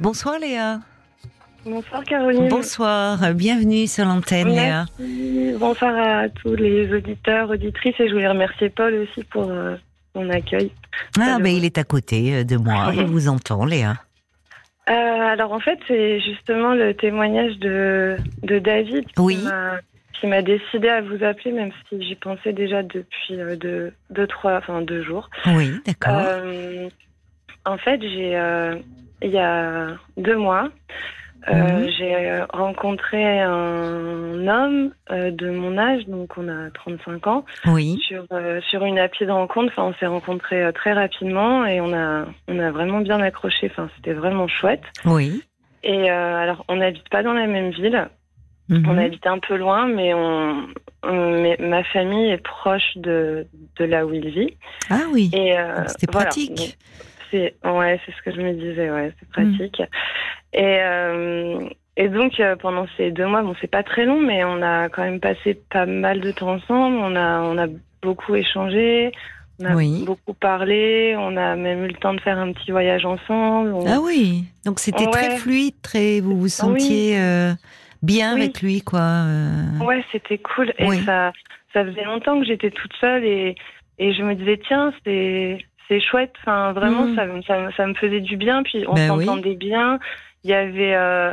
Bonsoir Léa. Bonsoir Caroline. Bonsoir, bienvenue sur l'antenne Léa. Bonsoir à tous les auditeurs, auditrices et je voulais remercier Paul aussi pour euh, son accueil. Ah ben il est à côté euh, de moi, il vous entend Léa. Euh, alors en fait c'est justement le témoignage de, de David Oui. qui m'a- qui m'a décidé à vous appeler même si j'y pensais déjà depuis deux, deux, trois, enfin deux jours. Oui, d'accord. Euh, en fait, j'ai euh, il y a deux mois, euh, Mhm. j'ai rencontré un homme euh, de mon âge, donc on a 35 ans, oui. sur euh, sur une appli de rencontre. Enfin, on s'est rencontrés très rapidement et on a on a vraiment bien accroché. Enfin, c'était vraiment chouette. Oui. Et alors, on n'habite pas dans la même ville. Mhm. On habite un peu loin, mais on, on- mais ma famille est proche de de là où il vit. Ah oui, euh, c'était voilà. pratique. C'est ouais, c'est ce que je me disais, ouais, c'est pratique. Et euh, et donc euh, pendant ces deux mois, bon, c'est pas très long, mais on a quand même passé pas mal de temps ensemble. On a on a beaucoup échangé, on a Oui. beaucoup parlé, on a même eu le temps de faire un petit voyage ensemble. On- Ah oui, donc c'était très fluide, très vous vous sentiez euh, bien Oui. avec lui quoi. euh. Ouais, c'était cool. Et ça, ça faisait longtemps que j'étais toute seule et, et je me disais, tiens, c'est, c'est chouette. Enfin, vraiment, Mm. ça, me- ça, me- ça me faisait du bien. Puis on Ben oui. s'entendait bien. Il y avait, euh,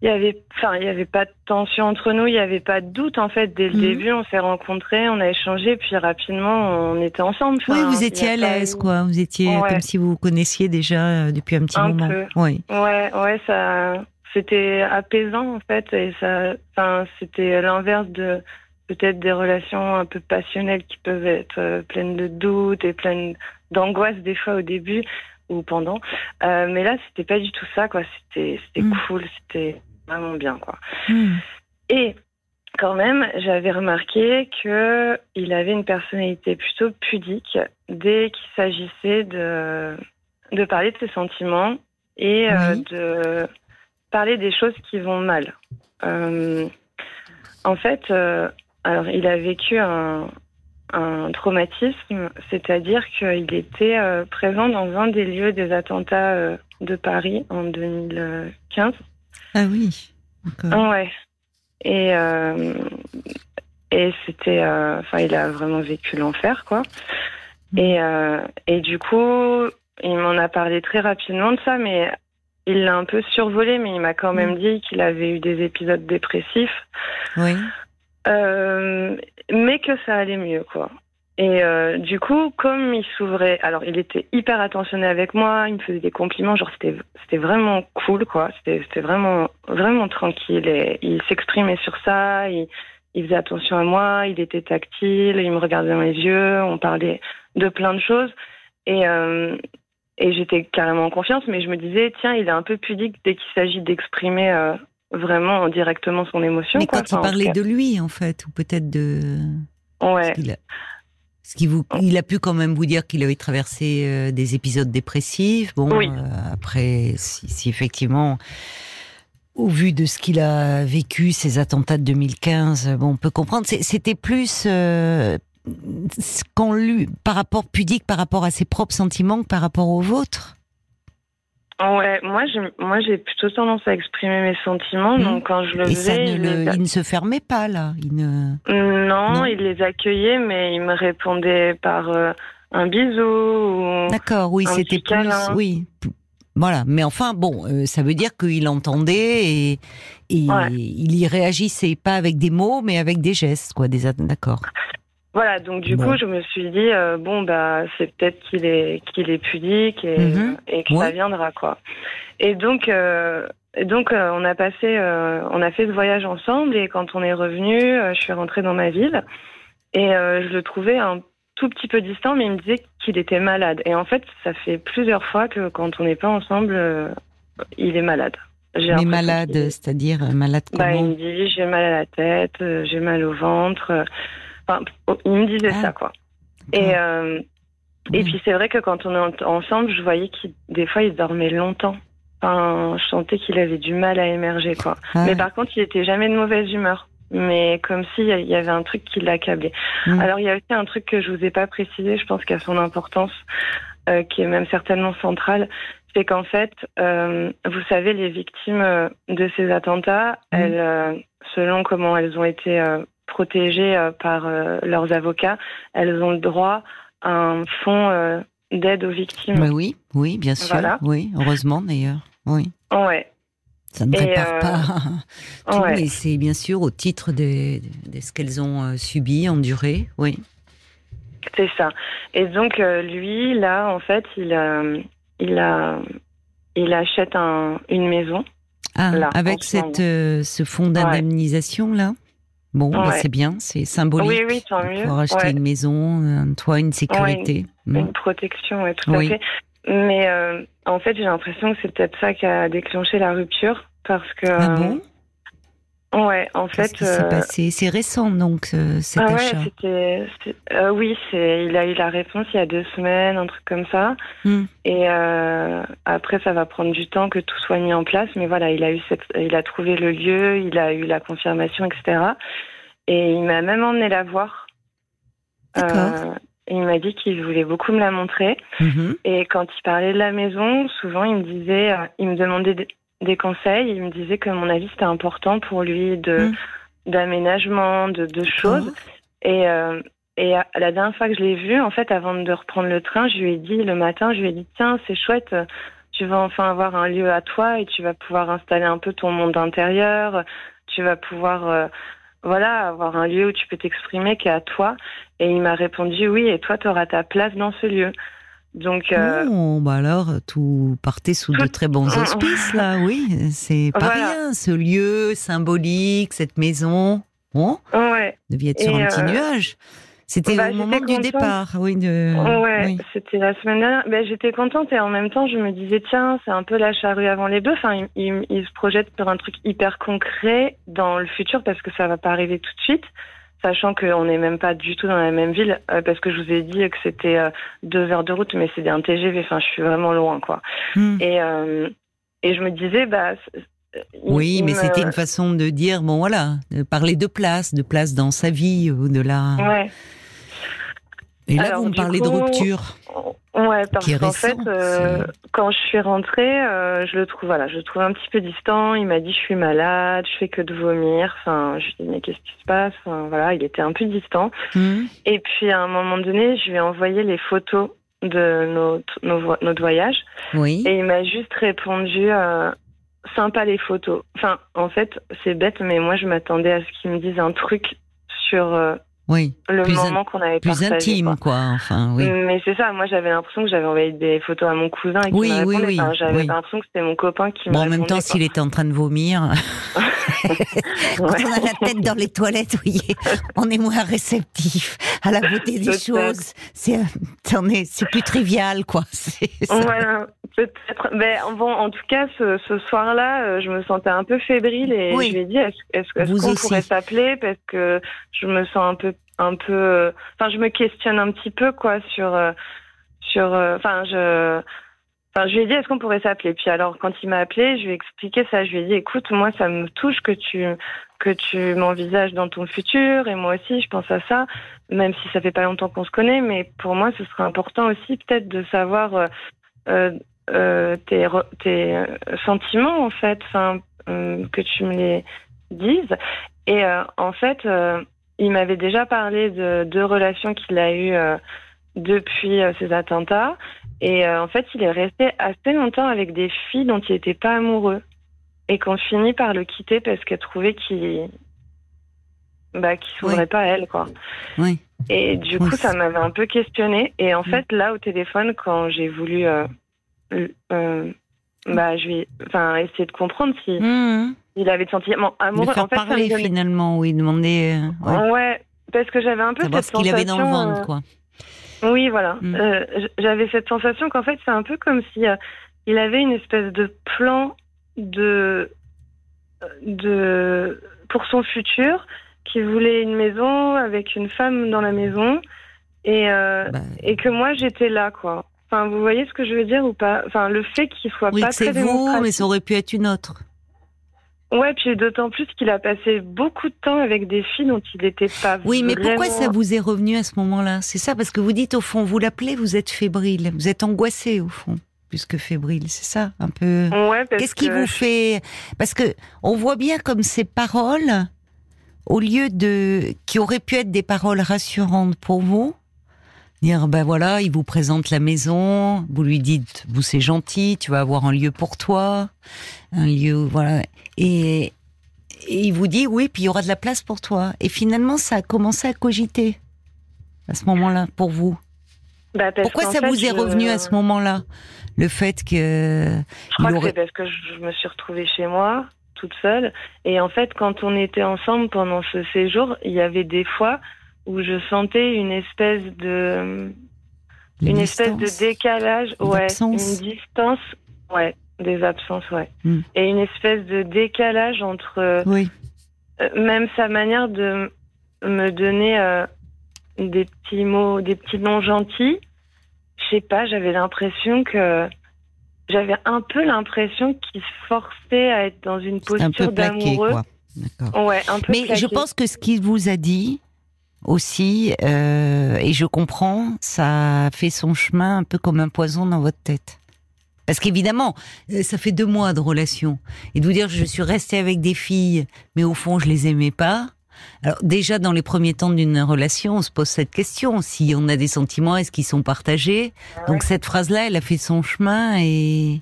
il y avait, enfin, il y avait pas de tension entre nous. Il y avait pas de doute en fait dès le Mhm. début. On s'est rencontrés, on a échangé, puis rapidement, on était ensemble. Oui, vous étiez à l'aise quoi. Vous étiez Ouais. comme si vous vous connaissiez déjà euh, depuis un petit Un moment. peu. Oui. Ouais, ouais, ça, c'était apaisant en fait, et ça, enfin, c'était l'inverse de peut-être des relations un peu passionnelles qui peuvent être euh, pleines de doutes et pleines d'angoisse des fois au début ou pendant. Euh, mais là, c'était pas du tout ça, quoi. C'était, c'était Mm. cool, c'était vraiment bien, quoi. Hmm. Et quand même, j'avais remarqué que il avait une personnalité plutôt pudique dès qu'il s'agissait de de parler de ses sentiments et euh, de parler des choses qui vont mal. Euh, en fait, alors il a vécu un un traumatisme, c'est-à-dire qu'il était euh, présent dans un des lieux des attentats euh, de Paris en 2015. Ah oui. D'accord. Ouais. Et euh, et c'était, enfin, il a vraiment vécu l'enfer, quoi. Et euh, et du coup, il m'en a parlé très rapidement de ça, mais il l'a un peu survolé, mais il m'a quand même Mm. dit qu'il avait eu des épisodes dépressifs, Oui. Euh, mais que ça allait mieux, quoi. Et euh, du coup, comme il s'ouvrait, alors il était hyper attentionné avec moi, il me faisait des compliments, genre c'était c'était vraiment cool, quoi. C'était c'était vraiment vraiment tranquille et il s'exprimait sur ça, il, il faisait attention à moi, il était tactile, il me regardait dans les yeux, on parlait de plein de choses et euh, et j'étais carrément en confiance, mais je me disais tiens, il est un peu pudique dès qu'il s'agit d'exprimer euh, vraiment directement son émotion. Mais quoi. quand il Enfin, parlait de lui en fait, ou peut-être de. ouais. Il a... Vous... il a pu quand même vous dire qu'il avait traversé euh, des épisodes dépressifs. Bon, Oui. euh, après, si, si effectivement, au vu de ce qu'il a vécu, ces attentats de 2015, bon, on peut comprendre. C'était plus euh, ce qu'on lui, par rapport pudique, par rapport à ses propres sentiments que par rapport aux vôtres. Ouais, moi j'ai moi j'ai plutôt tendance à exprimer mes sentiments, Mhm. donc quand je le Et ça faisais, ne il, le- les a- il ne se fermait pas là. Il ne... non, Non. il les accueillait, mais il me répondait par euh, un bisou. Ou... D'accord, oui, c'était câlin. plus, oui. Voilà, mais enfin, bon, euh, ça veut dire qu'il entendait et, et Ouais. il y réagissait pas avec des mots, mais avec des gestes, quoi. Des, d'accord. Voilà, donc du Bon. coup je me suis dit euh, bon bah c'est peut-être qu'il est qu'il est pudique et, Mhm. et que Ouais. ça viendra quoi. Et donc euh, et donc euh, on a passé euh, on a fait ce voyage ensemble et quand on est revenu, euh, je suis rentrée dans ma ville et euh, je le trouvais un tout petit peu distant, mais il me disait qu'il était malade. Et en fait, ça fait plusieurs fois que quand on n'est pas ensemble, euh, il est malade. Mais malade, c'est-à-dire euh, malade Bah, il comment me dit j'ai mal à la tête, euh, j'ai mal au ventre. Enfin, il me disait Ah. ça quoi. Et euh, et puis c'est vrai que quand on est en- ensemble, je voyais qu'il des fois il dormait longtemps. Enfin, je sentais qu'il avait du mal à émerger quoi. Ah, Mais par contre, il était jamais de mauvaise humeur. Mais comme s'il y avait un truc qui l'accablait. Mm. Alors il y a aussi un truc que je vous ai pas précisé, je pense qu'il a son importance, euh, qui est même certainement centrale, c'est qu'en fait, euh, vous savez, les victimes de ces attentats, Mhm. elles, selon comment elles ont été protégées euh, par euh, leurs avocats, elles ont le droit à un fonds euh, d'aide aux victimes. Mais oui, oui, bien sûr. Voilà. Oui, heureusement d'ailleurs. Oui. Ouais. Ça ne Et, répare euh, pas tout, ouais. mais c'est bien sûr au titre de, de ce qu'elles ont subi, enduré. Oui. C'est ça. Et donc lui, là, en fait, il, euh, il a, il achète un, une maison. Ah, Là, avec ce cette, euh, ce fonds d'indemnisation là? Bon, bah, c'est bien, c'est symbolique. Oui, oui, tant mieux. Pour acheter Ouais. une maison, un toit, une sécurité. Mm. Une protection, ouais, tout Oui. à fait. Mais euh, en fait, j'ai l'impression que c'est peut-être ça qui a déclenché la rupture, parce que. Ah bon? Ouais, en Qu'est-ce fait. qui s'est euh, passé? C'est récent donc euh, cet ah ouais, c'était. euh, oui, c'est. Il a eu la réponse il y a deux semaines, un truc comme ça. Hmm. Et après, ça va prendre du temps que tout soit mis en place. Mais voilà, il a eu cette, il a trouvé le lieu, il a eu la confirmation, etc. Et il m'a même emmené la voir. D'accord. Il m'a dit qu'il voulait beaucoup me la montrer. Mhm. Et quand il parlait de la maison, souvent il me disait, il me demandait des, conseils. Il me disait que mon avis c'était important pour lui de Mm. d'aménagement, de, de choses. Et euh, et à- la dernière fois que je l'ai vu, en fait, avant de reprendre le train, je lui ai dit le matin, je lui ai dit tiens c'est chouette, euh, tu vas enfin avoir un lieu à toi et tu vas pouvoir installer un peu ton monde intérieur. Tu vas pouvoir euh, voilà avoir un lieu où tu peux t'exprimer qui est à toi. Et il m'a répondu oui et toi tu auras ta place dans ce lieu. Donc euh, Oh, bah alors, tout partait sous de très bons auspices, là, oui. C'est pas Voilà. rien, ce lieu symbolique, cette maison. Bon, ouais. devait être Et, sur un petit euh, nuage. C'était bah, au moment du départ, oui. De, Ouais, oui. c'était la semaine dernière. Ben, j'étais contente et en même temps, je me disais, tiens, c'est un peu la charrue avant les bœufs. Enfin, il, il- il se projette sur un truc hyper concret dans le futur parce que ça va pas arriver tout de suite, sachant qu'on n'est même pas du tout dans la même ville, euh, parce que je vous ai dit que c'était euh, deux heures de route, mais c'est un TGV. Enfin, je suis vraiment loin, quoi. Hmm. Et, euh, et je me disais, bah. Oui, il mais me- c'était une façon de dire, bon voilà, de parler de place, de place dans sa vie, ou de la. Ouais. Et là, Alors, vous me parlez de coup, rupture. Ouais, parce qu'en fait, euh, quand je suis rentrée, euh, je le trouve, voilà, je le trouve un petit peu distant. Il m'a dit, je suis malade, je fais que de vomir. Enfin, je lui ai dit, mais qu'est-ce qui se passe? Enfin, voilà, il était un peu distant. Hmm. Et puis, à un moment donné, je lui ai envoyé les photos de notre, nos notre voyage. Oui. Et il m'a juste répondu, euh, sympa les photos. Enfin, en fait, c'est bête, mais moi, je m'attendais à ce qu'il me dise un truc sur Oui. le Plus moment qu'on avait Plus partagé. intime, quoi. quoi. Enfin, oui. Mais c'est ça, moi j'avais l'impression que j'avais envoyé des photos à mon cousin et Oui, oui, oui, Enfin, j'avais oui. l'impression que c'était mon copain qui Bon, en même temps, s'il était en train de vomir, quand Ouais. on a la tête dans les toilettes, vous voyez, on est moins réceptif à la beauté des choses. C'est, est- c'est plus trivial, quoi. Voilà, peut-être. Mais bon, en tout cas, ce, ce soir-là, euh, je me sentais un peu fébrile et Oui. je lui ai dit est-ce Vous qu'on pourrait s'appeler? Parce que je me sens un peu, un peu. euh, Enfin, je me questionne un petit peu quoi sur, euh, sur. euh, Enfin, je. Enfin, je lui ai dit, est-ce qu'on pourrait s'appeler? Puis alors, quand il m'a appelé, je lui ai expliqué ça. Je lui ai dit, écoute, moi, ça me touche que tu que tu m'envisages dans ton futur, et moi aussi, je pense à ça, même si ça fait pas longtemps qu'on se connaît. Mais pour moi, ce serait important aussi, peut-être, de savoir tes, tes sentiments, en fait, enfin, que tu me les dises. Et en fait, il m'avait déjà parlé de deux relations qu'il a eues euh, depuis euh, ces attentats. Et euh, en fait, il est resté assez longtemps avec des filles dont il n'était pas amoureux. Et qu'on finit par le quitter parce qu'elle trouvait qu'il bah, s'ouvrait Oui. pas à elle, quoi. Oui. Et du Oui, coup, ça m'avait un peu questionnée. Et en Mm. fait, là, au téléphone, quand j'ai voulu euh, euh, bah, je vais enfin, essayer de comprendre si Mmh. Il avait des sentiments amoureux. faire en fait, parler, donnait- finalement, oui, demander, euh, ouais, Ouais, parce que j'avais un peu savoir cette ce qu'il avait dans le sensation, ventre, euh, quoi. Oui, voilà. Mm. Euh, J'avais cette sensation qu'en fait, c'est un peu comme si euh, il avait une espèce de plan de, de pour son futur, qu'il voulait une maison avec une femme dans la maison, et, Bah, et que moi j'étais là, quoi. Enfin, vous voyez ce que je veux dire ou pas? Enfin, le fait qu'il soit oui, pas très vous, mais ça aurait pu être une autre. Ouais, puis d'autant plus qu'il a passé beaucoup de temps avec des filles dont il n'était pas Oui, mais pourquoi ça vous est revenu à ce moment-là? C'est ça, parce que vous dites, au fond, vous l'appelez, vous êtes fébrile, vous êtes angoissé, au fond. plus que fébrile, c'est ça, un peu. Ouais, Qu'est-ce qui que vous fait? Parce que on voit bien comme ces paroles, au lieu de qui auraient pu être des paroles rassurantes pour vous, dire ben voilà, il vous présente la maison, vous lui dites vous c'est gentil, tu vas avoir un lieu pour toi, un lieu voilà, et, et il vous dit oui, puis il y aura de la place pour toi. Et finalement, ça a commencé à cogiter à ce moment-là pour vous. Bah, Pourquoi ça fait, vous est revenu à ce moment-là Le fait que Je crois que c'est parce que je me suis retrouvée chez moi, toute seule. Et en fait, quand on était ensemble pendant ce séjour, il y avait des fois où je sentais une espèce de, une espèce de décalage, ouais, une distance, ouais, des absences, ouais, Hmm. et une espèce de décalage entre euh, Oui. euh, même sa manière de me donner euh, des petits mots, des petits noms gentils. Je sais pas, j'avais l'impression que j'avais un peu l'impression qu'il se forçait à être dans une C'est un peu posture d'amoureux. Ouais, un peu Mais je pense que ce qu'il vous a dit aussi, euh, et je comprends, ça a fait son chemin un peu comme un poison dans votre tête. Parce qu'évidemment, euh, ça fait deux mois de relation. Et de vous dire, je suis restée avec des filles, mais au fond, je les aimais pas. Alors déjà, dans les premiers temps d'une relation, on se pose cette question. Si on a des sentiments, est-ce qu'ils sont partagés Donc cette phrase-là, elle a fait son chemin et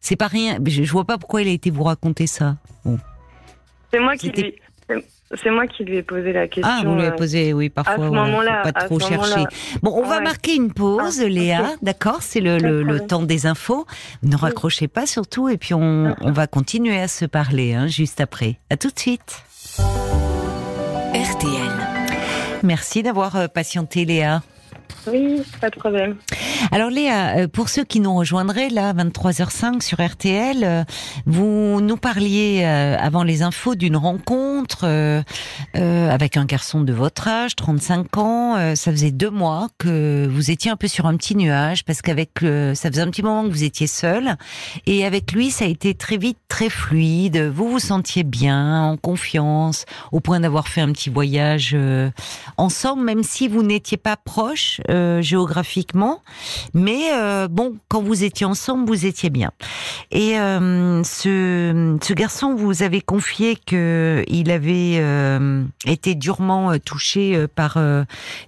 c'est pas rien. Je, vois pas pourquoi il a été vous raconter ça. C'est moi qui lui, c'est- moi qui lui ai posé la question. Ah, vous lui avez euh, posé, oui, parfois. à ce faut moment-là, pas à trop ce chercher. moment-là. Bon, on va Ouais. marquer une pause, Ah, Léa, d'accord C'est le, le, le temps des infos. Ne raccrochez pas surtout, et puis on, on va continuer à se parler hein, juste après. À tout de suite. RTL. Merci d'avoir euh, patienté, Léa. Oui, pas de problème. Alors Léa, euh, pour ceux qui nous rejoindraient là, 23h05 sur RTL, euh, vous nous parliez euh, avant les infos d'une rencontre avec un garçon de votre âge, 35 ans. Ça faisait deux mois que vous étiez un peu sur un petit nuage parce qu'avec ça faisait un petit moment que vous étiez seul et avec lui, ça a été très vite très fluide. Vous vous sentiez bien, en confiance, au point d'avoir fait un petit voyage ensemble, même si vous n'étiez pas proches euh, géographiquement. Mais euh, bon, quand vous étiez ensemble, vous étiez bien. Et euh, ce, ce garçon, vous avez confié que il avait été durement touché par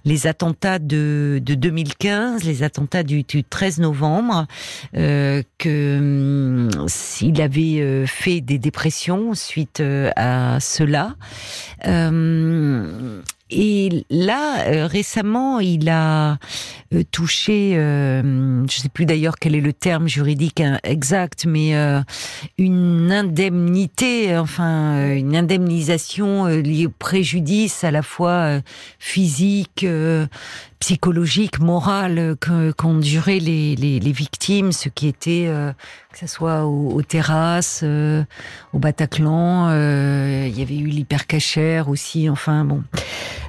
les attentats de, de 2015, les attentats du, du 13 novembre, que s'il avait euh, fait des dépressions suite à cela. Et là, euh, récemment, il a euh, touché, euh, je sais plus d'ailleurs quel est le terme juridique hein, exact, mais une indemnité, enfin une indemnisation liée au préjudice à la fois physique, psychologique, moral que- qu'ont duré les, les, les victimes, ce qui était euh, que ce soit aux, aux terrasses, euh, au Bataclan, euh, il y avait eu l'hypercachère aussi, enfin bon.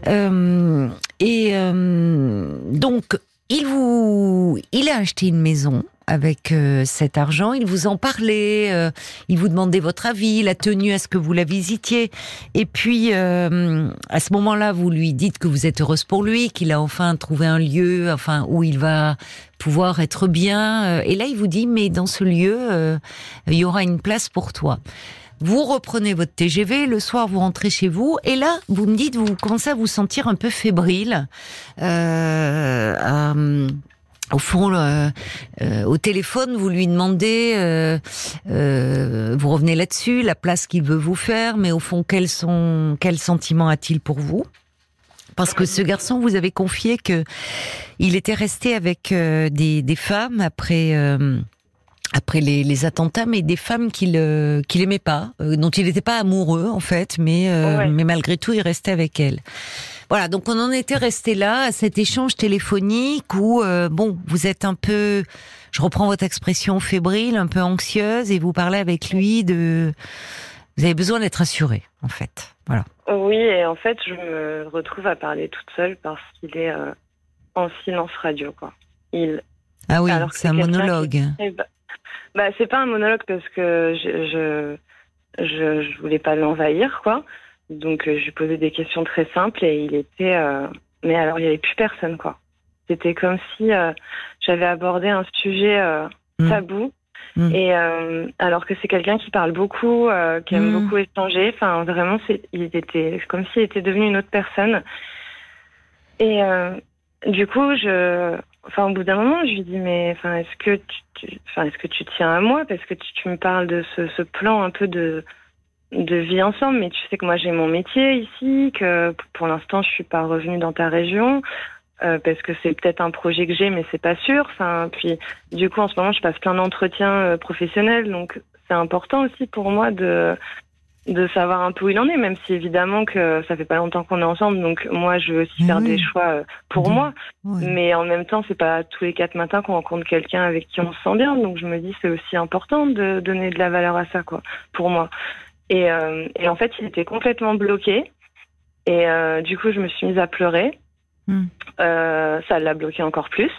Euh, et euh, donc, il vous, il a acheté une maison avec euh, cet argent. Il vous en parlait, euh, il vous demandait votre avis, il a tenu à ce que vous la visitiez. Et puis, euh, à ce moment-là, vous lui dites que vous êtes heureuse pour lui, qu'il a enfin trouvé un lieu, enfin où il va pouvoir être bien. Euh, Et là, il vous dit, mais dans ce lieu, euh, il y aura une place pour toi. Vous reprenez votre TGV, le soir vous rentrez chez vous, et là vous me dites vous commencez à vous sentir un peu fébrile. Euh, au fond, euh, euh, au téléphone, vous lui demandez, euh, euh, vous revenez là-dessus, la place qu'il veut vous faire, mais au fond, quels sont, quels sentiments a-t-il pour vous? Parce que ce garçon, vous avez confié que il était resté avec euh, des, des femmes après. euh, après les, les attentats, mais des femmes qu'il euh, qu'il aimait pas, euh, dont il n'était pas amoureux en fait, mais euh, Ouais. mais malgré tout il restait avec elles. Voilà, donc on en était resté là à cet échange téléphonique où euh, bon, vous êtes un peu, je reprends votre expression fébrile, un peu anxieuse, et vous parlez avec lui de, vous avez besoin d'être assuré en fait. Voilà. Oui, et en fait, je me retrouve à parler toute seule parce qu'il est euh, en silence radio, quoi. Il, Ah oui, Alors que c'est un monologue. Bah, bah, c'est pas un monologue parce que je, je, je, je voulais pas l'envahir, quoi. Donc, euh, je lui posais des questions très simples et il était. euh, Mais alors, il y avait plus personne, quoi. C'était comme si euh, j'avais abordé un sujet euh, Mm. tabou. Mm. Et alors que c'est quelqu'un qui parle beaucoup, qui aime Mm. beaucoup échanger. Enfin, vraiment, c'est, il était comme s'il était devenu une autre personne. Et du coup, je, enfin, au bout d'un moment, je lui dis, mais, enfin, est-ce que tu, tu- enfin, est-ce que tu tiens à moi? Parce que tu, tu me parles de ce, ce plan un peu de de vie ensemble, mais tu sais que moi j'ai mon métier ici, que pour l'instant je suis pas revenue dans ta région. euh, parce que c'est peut-être un projet que j'ai, mais c'est pas sûr. Enfin, puis du coup, en ce moment, je passe plein d'entretiens euh, professionnels, donc c'est important aussi pour moi de de savoir un peu où il en est, même si évidemment que ça fait pas longtemps qu'on est ensemble, donc moi je veux aussi Mais faire oui. des choix euh, pour moi, mais en même temps c'est pas tous les quatre matins qu'on rencontre quelqu'un avec qui on se sent bien, donc je me dis c'est aussi important de donner de la valeur à ça quoi, pour moi. Et, euh, et en fait il était complètement bloqué, et euh, du coup je me suis mise à pleurer. Hmm. Euh, ça l'a bloqué encore plus.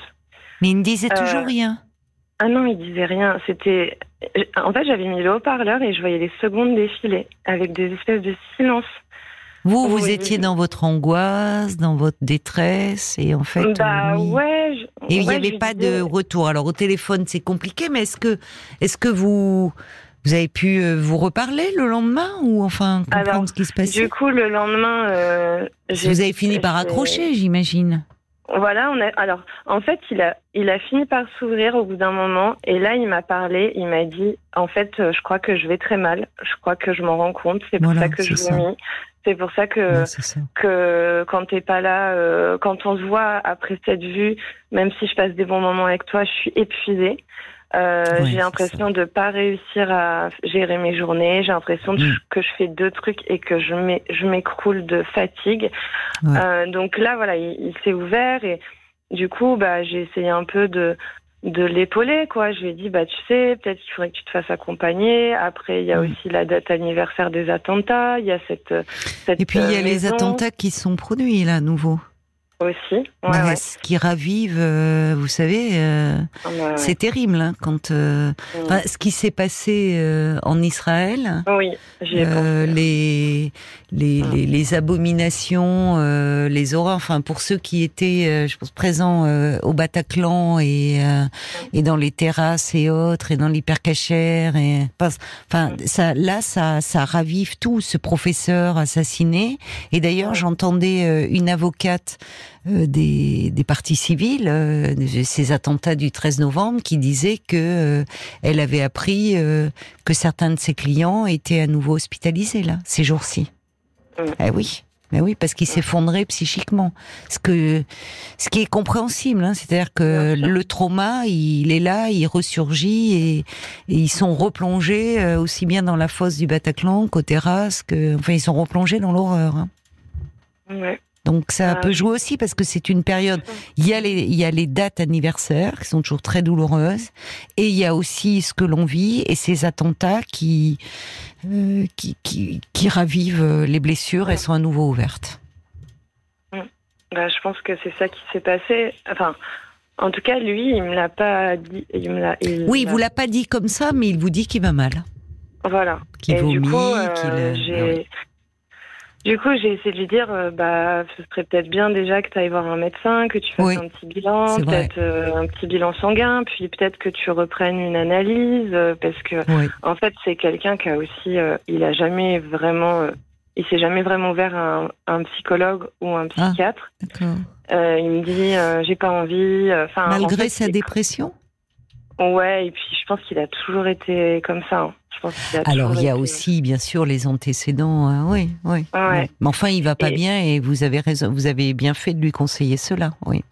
Mais il ne disait toujours rien. Ah non, il disait rien. C'était, en fait, j'avais mis le haut-parleur et je voyais les secondes défiler avec des espèces de silence. Vous, vous oui. étiez dans votre angoisse, dans votre détresse, et en fait. bah lui- ouais. je- Et il n'y ouais, je avait pas disais- de retour. Alors au téléphone, c'est compliqué, mais est-ce que, est-ce que vous, vous avez pu euh, vous reparler le lendemain ou enfin comprendre Alors, ce qui se passait? Du coup, le lendemain, euh, Vous avez fini par accrocher, j'imagine. Voilà, on a. Alors, en fait, il a, il a fini par s'ouvrir au bout d'un moment, et là, il m'a parlé. Il m'a dit, en fait, euh, je crois que je vais très mal. Je crois que je m'en rends compte. C'est pour Voilà, ça que je vomis. C'est pour ça que Ouais, c'est ça. que quand t'es pas là, euh, quand on se voit après cette vue, même si je passe des bons moments avec toi, je suis épuisée. Euh, j'ai l'impression de pas réussir à gérer mes journées. J'ai l'impression Mm. que je fais deux trucs et que je m'é- je m'écroule de fatigue. Ouais. Euh, donc là, voilà, il, il s'est ouvert et du coup, bah, j'ai essayé un peu de de l'épauler quoi je lui ai dit bah tu sais peut-être qu'il faudrait que tu te fasses accompagner après il y a Mm. aussi la date anniversaire des attentats il y a cette, cette Et puis il y a euh, les attentats qui sont produits là, à nouveau. Aussi ouais. Ce qui ravive, euh, vous savez, euh, Ah, bah, ouais. c'est terrible hein, quand euh, Mm. enfin, ce qui s'est passé euh, en Israël. oui Euh, pensé. les, les, Mm. les, les abominations, euh, les horreurs. Enfin, pour ceux qui étaient, euh, je pense, présents euh, au Bataclan et euh, et dans les terrasses et autres et dans l'hypercachère et enfin Mm. ça là ça ça ravive tout ce professeur assassiné. Et d'ailleurs, j'entendais une avocate des, des partis civils, euh, ces attentats du 13 novembre, qui disait que euh, elle avait appris euh, que certains de ses clients étaient à nouveau hospitalisés là ces jours-ci. Mm. Eh oui. Mais oui, parce qu'il s'effondrait psychiquement. Ce que, ce qui est compréhensible, hein, c'est-à-dire que le trauma, il est là, il ressurgit et, et ils sont replongés euh, aussi bien dans la fosse du Bataclan qu'aux terrasses, que, enfin, ils sont replongés dans l'horreur. hein. Ouais. Donc ça Ah. peut jouer aussi parce que c'est une période. Il y a les, il y a les dates anniversaires qui sont toujours très douloureuses, et il y a aussi ce que l'on vit et ces attentats qui, euh, qui, qui, qui ravivent euh, les blessures et sont à nouveau ouvertes. Bah, je pense que c'est ça qui s'est passé enfin en tout cas lui il me l'a pas dit il me l'a il Oui, il vous l'a pas dit comme ça, mais il vous dit qu'il va mal, voilà qu'il Et vomit, du coup, euh, qu'il. j'ai- oui. Du coup, j'ai essayé de lui dire, euh, bah, ce serait peut-être bien déjà que tu ailles voir un médecin, que tu fasses Oui, un petit bilan, peut-être euh, un petit bilan sanguin, puis peut-être que tu reprennes une analyse, euh, parce que Oui. en fait, c'est quelqu'un qui a aussi, il a jamais vraiment, il s'est jamais vraiment ouvert à un, un psychologue ou un Ah. psychiatre. Il me dit, j'ai pas envie. Enfin, en Malgré fait, sa dépression? Ouais, et puis je pense qu'il a toujours été comme ça. hein. Je pense qu'il a Alors il y a aussi bien sûr les antécédents. hein, oui, oui. Ouais. oui. Mais enfin, il va pas Et- bien et vous avez raison. Vous avez bien fait de lui conseiller cela. Oui.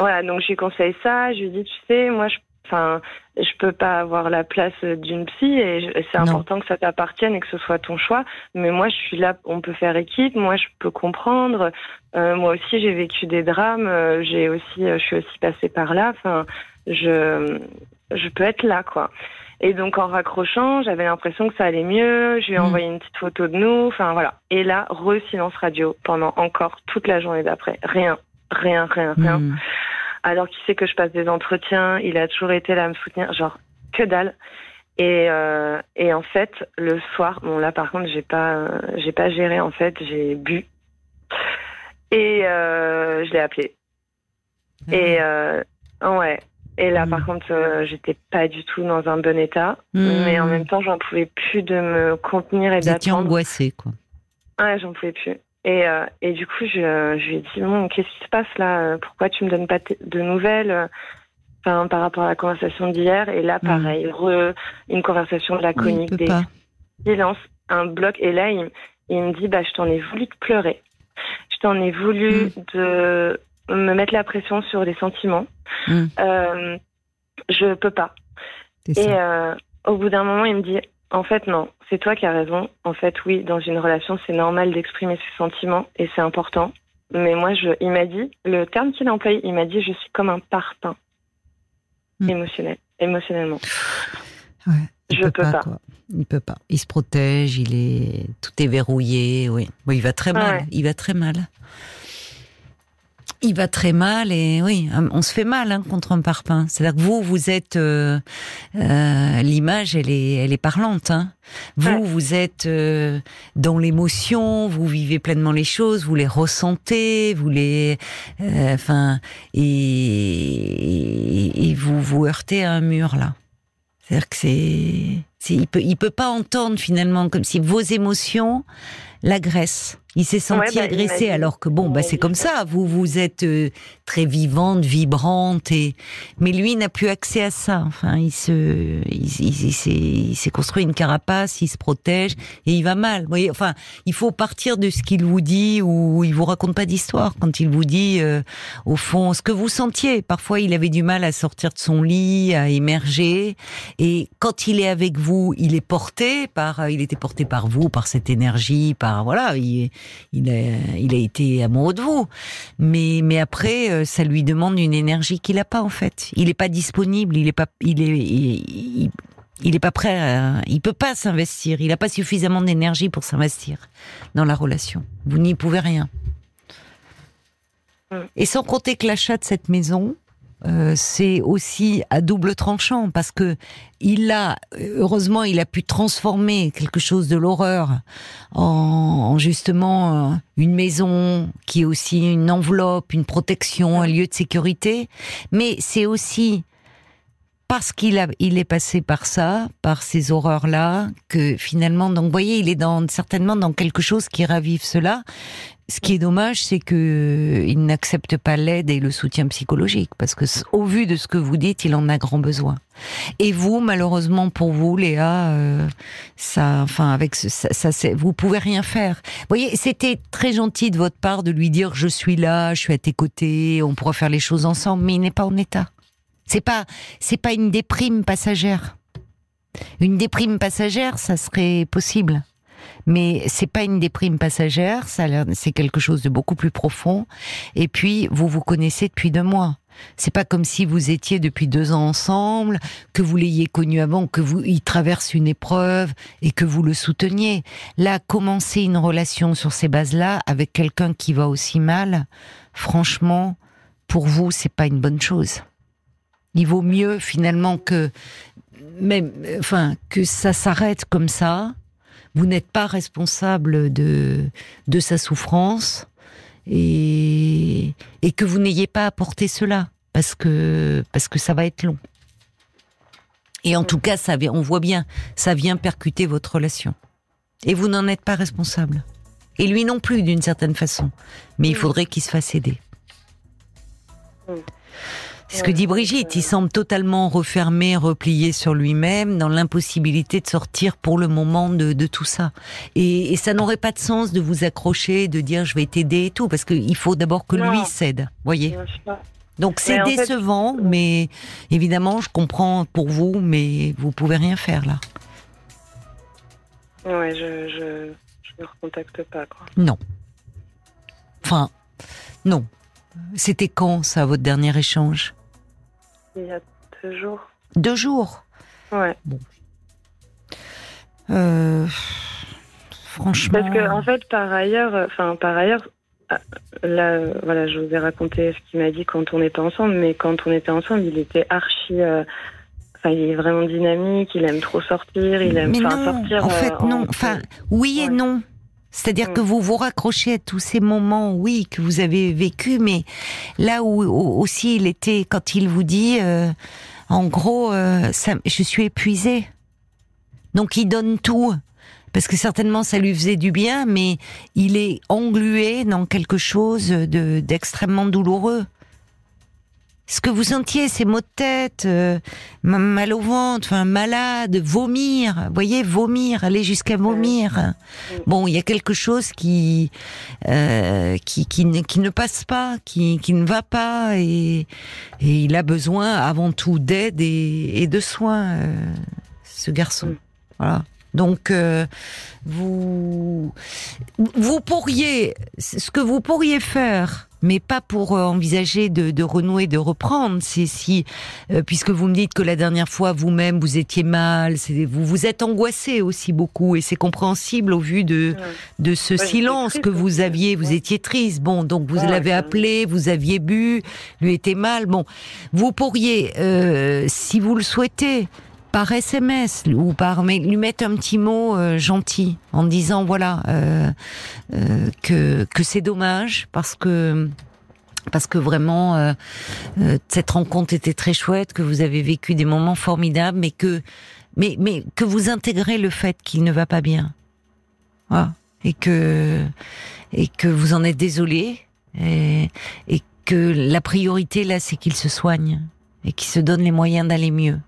Voilà, donc je lui conseille ça. Je lui dis, tu sais, moi, je, enfin, je peux pas avoir la place d'une psy et, c'est important que ça t'appartienne et que ce soit ton choix. Mais moi, je suis là, on peut faire équipe. Moi, je peux comprendre. Euh, moi aussi, j'ai vécu des drames. euh, J'ai aussi, euh, je suis aussi passée par là. Enfin, je, je peux être là, quoi. Et donc en raccrochant, j'avais l'impression que ça allait mieux. Je lui ai Mm. envoyé une petite photo de nous. Enfin voilà. Et là, re-silence radio pendant encore toute la journée d'après. Rien, rien, rien, rien. Hmm. Alors qu'il sait que je passe des entretiens, il a toujours été là à me soutenir, genre que dalle. Et, euh, et en fait, le soir, bon là par contre, j'ai pas, euh, j'ai pas géré en fait, j'ai bu et euh, je l'ai appelé. Ah Et euh, ouais. Et là, Mm. par contre, euh, j'étais pas du tout dans un bon état. Mm. Mais en même temps, j'en pouvais plus de me contenir et d'attendre. angoissée, quoi. Ouais, j'en pouvais plus. Et, euh, et du coup, je, je lui ai dit, bon, qu'est-ce qui se passe là? Pourquoi tu me donnes pas de nouvelles? Enfin, par rapport à la conversation d'hier. Et là, Mm. pareil, re- une conversation de la Oui, il conique, peut des pas. silences, un bloc. Et là, il, il me dit, bah, je t'en ai voulu de pleurer. Je t'en ai voulu de me mettre la pression sur les sentiments. Mm. Euh, je peux pas. Et euh, au bout d'un moment, il me dit En fait, non, c'est toi qui as raison. En fait, oui, dans une relation, c'est normal d'exprimer ses sentiments et c'est important. Mais moi, je, il m'a dit, le terme qu'il a employé, il m'a dit Je suis comme un parpaing Mm. émotionnel, émotionnellement. Ouais, il je peut peux pas, pas. quoi. Il peut pas. Il se protège, il est tout est verrouillé, oui. Bon, il va très mal, Ouais. il va très mal. Il va très mal et oui, on se fait mal hein, contre un parpaing. C'est-à-dire que vous, vous êtes euh, euh, l'image, elle est, elle est parlante. Hein. Vous, Ouais. vous êtes euh, dans l'émotion, vous vivez pleinement les choses, vous les ressentez, vous les, euh, enfin, et, et, et vous vous heurtez à un mur là. C'est-à-dire que c'est, c'est, il peut, il peut pas entendre finalement comme si vos émotions l'agressent. Il s'est senti Ouais, bah, agressé alors que bon, bah c'est comme ça. Vous, vous êtes euh, très vivante, vibrante et, mais lui n'a plus accès à ça. Enfin, il se, il, il- s'est, il s'est construit une carapace, il se protège et il va mal. Vous voyez, enfin, il faut partir de ce qu'il vous dit ou il vous raconte pas d'histoire quand il vous dit, euh, au fond, ce que vous sentiez. Parfois, il avait du mal à sortir de son lit, à émerger. Et quand il est avec vous, il est porté par, il était porté par vous, par cette énergie, par voilà, il, il a, il a été amoureux de vous. Mais, après, euh, ça lui demande une énergie qu'il n'a pas en fait. Il n'est pas disponible, il est pas, il il, pas prêt, il peut pas s'investir. Il n'a pas suffisamment d'énergie pour s'investir dans la relation. Vous n'y pouvez rien. Et sans compter que l'achat de cette maison, euh, c'est aussi à double tranchant parce que il a heureusement il a pu transformer quelque chose de l'horreur en, en justement euh, une maison qui est aussi une enveloppe, une protection, un lieu de sécurité, mais c'est aussi parce qu'il il est passé par ça, par ces horreurs-là, que finalement, donc, vous voyez, il est dans, certainement dans quelque chose qui ravive cela. Ce qui est dommage, c'est que il n'accepte pas l'aide et le soutien psychologique, parce que au vu de ce que vous dites, il en a grand besoin. Et vous, malheureusement pour vous, Léa, euh, ça, enfin, avec ce, ça, ça vous pouvez rien faire. Vous voyez, c'était très gentil de votre part de lui dire je suis là, je suis à tes côtés, on pourra faire les choses ensemble, mais il n'est pas en état. C'est pas, c'est pas une déprime passagère. Une déprime passagère, ça serait possible. Mais c'est pas une déprime passagère, c'est quelque chose de beaucoup plus profond. Et puis, vous vous connaissez depuis deux mois. C'est pas comme si vous étiez depuis deux ans ensemble, que vous l'ayez connu avant, que vous, il traverse une épreuve et que vous le souteniez. Là, commencer une relation sur ces bases-là avec quelqu'un qui va aussi mal, franchement, pour vous, c'est pas une bonne chose. Il vaut mieux finalement que même, enfin, que ça s'arrête comme ça. Vous n'êtes pas responsable de de sa souffrance et et que vous n'ayez pas apporté cela parce que parce que ça va être long. Et en tout cas, ça vient- on voit bien, ça vient percuter votre relation. Et vous n'en êtes pas responsable. Et lui non plus, d'une certaine façon. Mais il faudrait qu'il se fasse aider. C'est ce que dit Brigitte. Il semble totalement refermé, replié sur lui-même, dans l'impossibilité de sortir pour le moment de, de tout ça. Et, et ça n'aurait pas de sens de vous accrocher, de dire je vais t'aider et tout, parce qu'il faut d'abord que Non. lui cède. Voyez. Donc c'est fait- décevant, mais évidemment, je comprends pour vous, mais vous pouvez rien faire là. Ouais, je, je, je ne recontacte pas, quoi. Non. Enfin, non. C'était quand ça, votre dernier échange? Il y a deux jours. Deux jours. Ouais. Euh, franchement. Parce que en fait, par ailleurs, euh, enfin par ailleurs, ah, là, euh, voilà, je vous ai raconté ce qu'il m'a dit quand on était ensemble, mais quand on était ensemble, il était archi. euh, Enfin, il est vraiment dynamique. Il aime trop sortir. Il aime Mais non, sortir. en euh, fait, non. Enfin, oui et Ouais. non. C'est-à-dire que vous vous raccrochez à tous ces moments, oui, que vous avez vécu, mais là où, où aussi il était, quand il vous dit, euh, en gros, euh, ça, je suis épuisée. Donc il donne tout, parce que certainement ça lui faisait du bien, mais il est englué dans quelque chose de d'extrêmement douloureux. Ce que vous sentiez, ces maux de tête, euh, ma- mal au ventre, enfin malade, vomir, vous voyez, vomir, aller jusqu'à vomir. Bon, il y a quelque chose qui euh, qui, qui, ne, qui ne passe pas, qui, qui ne va pas, et, et il a besoin avant tout d'aide et, et de soins, euh, ce garçon. Voilà. Donc, euh, vous, vous pourriez, ce que vous pourriez faire, mais pas pour euh, envisager de, de renouer, de reprendre, c'est si, euh, puisque vous me dites que la dernière fois vous-même vous étiez mal, vous vous êtes angoissé aussi beaucoup, et c'est compréhensible au vu de, de ce Ouais, silence triste que vous aussi. aviez, vous Ouais. étiez triste. Bon, donc vous Ouais, l'avez appelé, vous aviez bu, lui était mal. Bon, vous pourriez, euh, si vous le souhaitez, par SMS ou par mail, lui mettre un petit mot euh, gentil en disant voilà euh, euh, que que c'est dommage parce que parce que vraiment euh, euh, cette rencontre était très chouette, que vous avez vécu des moments formidables, mais que mais mais que vous intégrez le fait qu'il ne va pas bien, voilà, et que et que vous en êtes désolé. Et, et que la priorité là c'est qu'il se soigne et qu'il se donne les moyens d'aller mieux.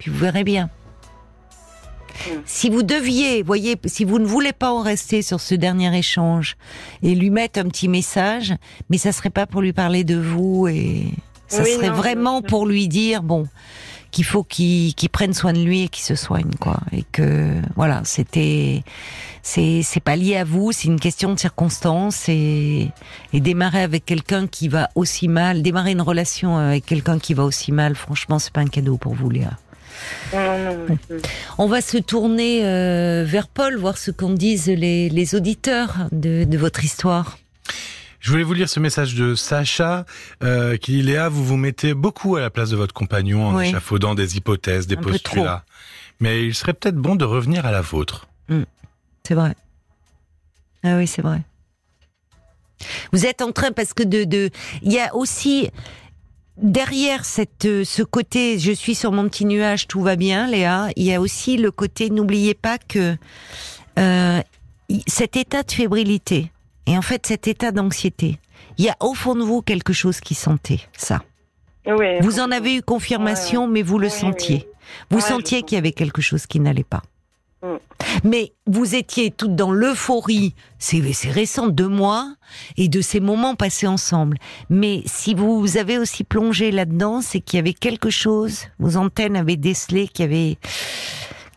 Puis vous verrez bien. Si vous deviez, voyez, si vous ne voulez pas en rester sur ce dernier échange et lui mettre un petit message, mais ça serait pas pour lui parler de vous et ça Oui, serait non, vraiment pour lui dire bon qu'il faut qu'il qu'il prenne soin de lui et qu'il se soigne quoi. Et que voilà c'était c'est c'est pas lié à vous c'est une question de circonstance et et démarrer avec quelqu'un qui va aussi mal démarrer une relation avec quelqu'un qui va aussi mal franchement c'est pas un cadeau pour vous Léa Non, non, non. On va se tourner euh, vers Paul, voir ce qu'en disent les, les auditeurs de, de votre histoire. Je voulais vous lire ce message de Sacha euh, qui dit Léa, vous vous mettez beaucoup à la place de votre compagnon en Oui. échafaudant des hypothèses, des Un postulats. Mais il serait peut-être bon de revenir à la vôtre. C'est vrai. Ah oui, c'est vrai. Vous êtes en train parce que de de il y a aussi derrière cette euh, ce côté je suis sur mon petit nuage tout va bien Léa, il y a aussi le côté n'oubliez pas que euh, cet état de fébrilité et en fait cet état d'anxiété, il y a au fond de vous quelque chose qui sentait ça. Oui, Vous en avez eu confirmation, mais vous le sentiez. Vous sentiez qu'il y avait quelque chose qui n'allait pas. Mm. Mais vous étiez toutes dans l'euphorie, c'est récent, deux mois, et de ces moments passés ensemble. Mais si vous avez aussi plongé là-dedans, c'est qu'il y avait quelque chose, vos antennes avaient décelé qu'il y avait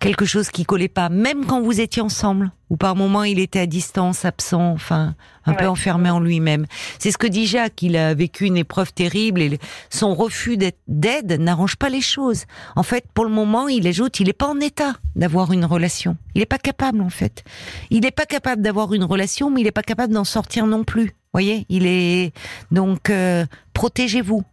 quelque chose qui collait pas, même quand vous étiez ensemble, ou par moments il était à distance, absent, enfin un peu enfermé en lui-même. C'est ce que dit Jacques, il a vécu une épreuve terrible et son refus d'aide n'arrange pas les choses. En fait, pour le moment, il ajoute, il n'est pas en état d'avoir une relation. Il n'est pas capable, en fait. Il n'est pas capable d'avoir une relation, mais il n'est pas capable d'en sortir non plus. Voyez, il est donc euh, protégez-vous.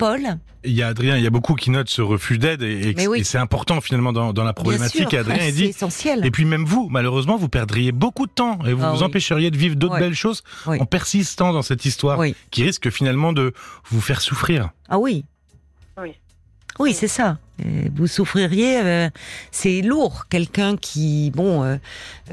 Paul. Il y a Adrien, il y a beaucoup qui notent ce refus d'aide et, et- Mais oui. et c'est important finalement dans, dans la Bien problématique. sûr, Adrien il c'est dit essentiel. Et puis même vous, malheureusement, vous perdriez beaucoup de temps et vous Ah vous oui. empêcheriez de vivre d'autres belles choses Oui. en persistant dans cette histoire Oui. qui risque finalement de vous faire souffrir. Ah oui. Oui. Oui, c'est ça. Vous souffririez, euh, c'est lourd. Quelqu'un qui, bon, euh,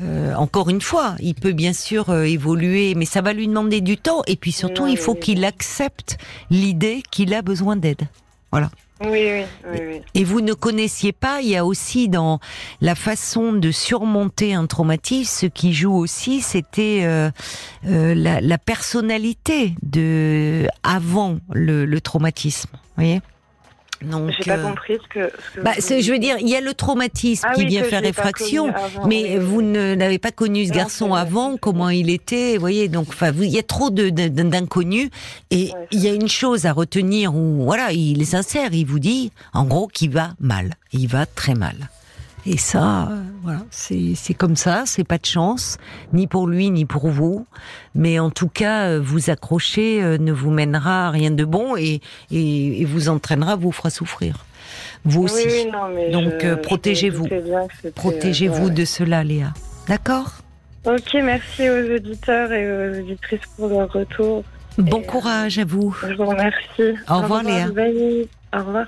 euh, encore une fois, il peut bien sûr évoluer, mais ça va lui demander du temps. Et puis surtout, Oui, il faut oui, qu'il accepte l'idée qu'il a besoin d'aide. Voilà. Oui, oui, oui, oui. Et vous ne connaissiez pas, il y a aussi dans la façon de surmonter un traumatisme, ce qui joue aussi, c'était euh, euh, la, la personnalité de avant le, le traumatisme. Vous voyez Donc, J'ai pas euh, compris ce que. Ce que bah, vous je veux dire, il y a le traumatisme Ah qui oui, vient faire connu avant, mais oui, vous ne n'avez pas connu ce garçon avant, comment il était, vous voyez. Donc, enfin, il y a trop d'inconnus. Et Ouais, il y a une chose à retenir où, voilà, il est sincère, il vous dit, en gros, qu'il va mal. Il va très mal. Et ça, euh, voilà, c'est comme ça, c'est pas de chance, ni pour lui, ni pour vous. Mais en tout cas, euh, vous accrocher euh, ne vous mènera à rien de bon et, et, et vous entraînera, vous fera souffrir. Vous aussi. Oui, oui, non, mais Donc, euh, protégez-vous. Protégez-vous ouais, de cela, Léa. D'accord? Ok, merci aux auditeurs et aux auditrices pour leur retour. Bon Et, courage à vous. Je vous remercie. Au revoir, Léa. Au revoir.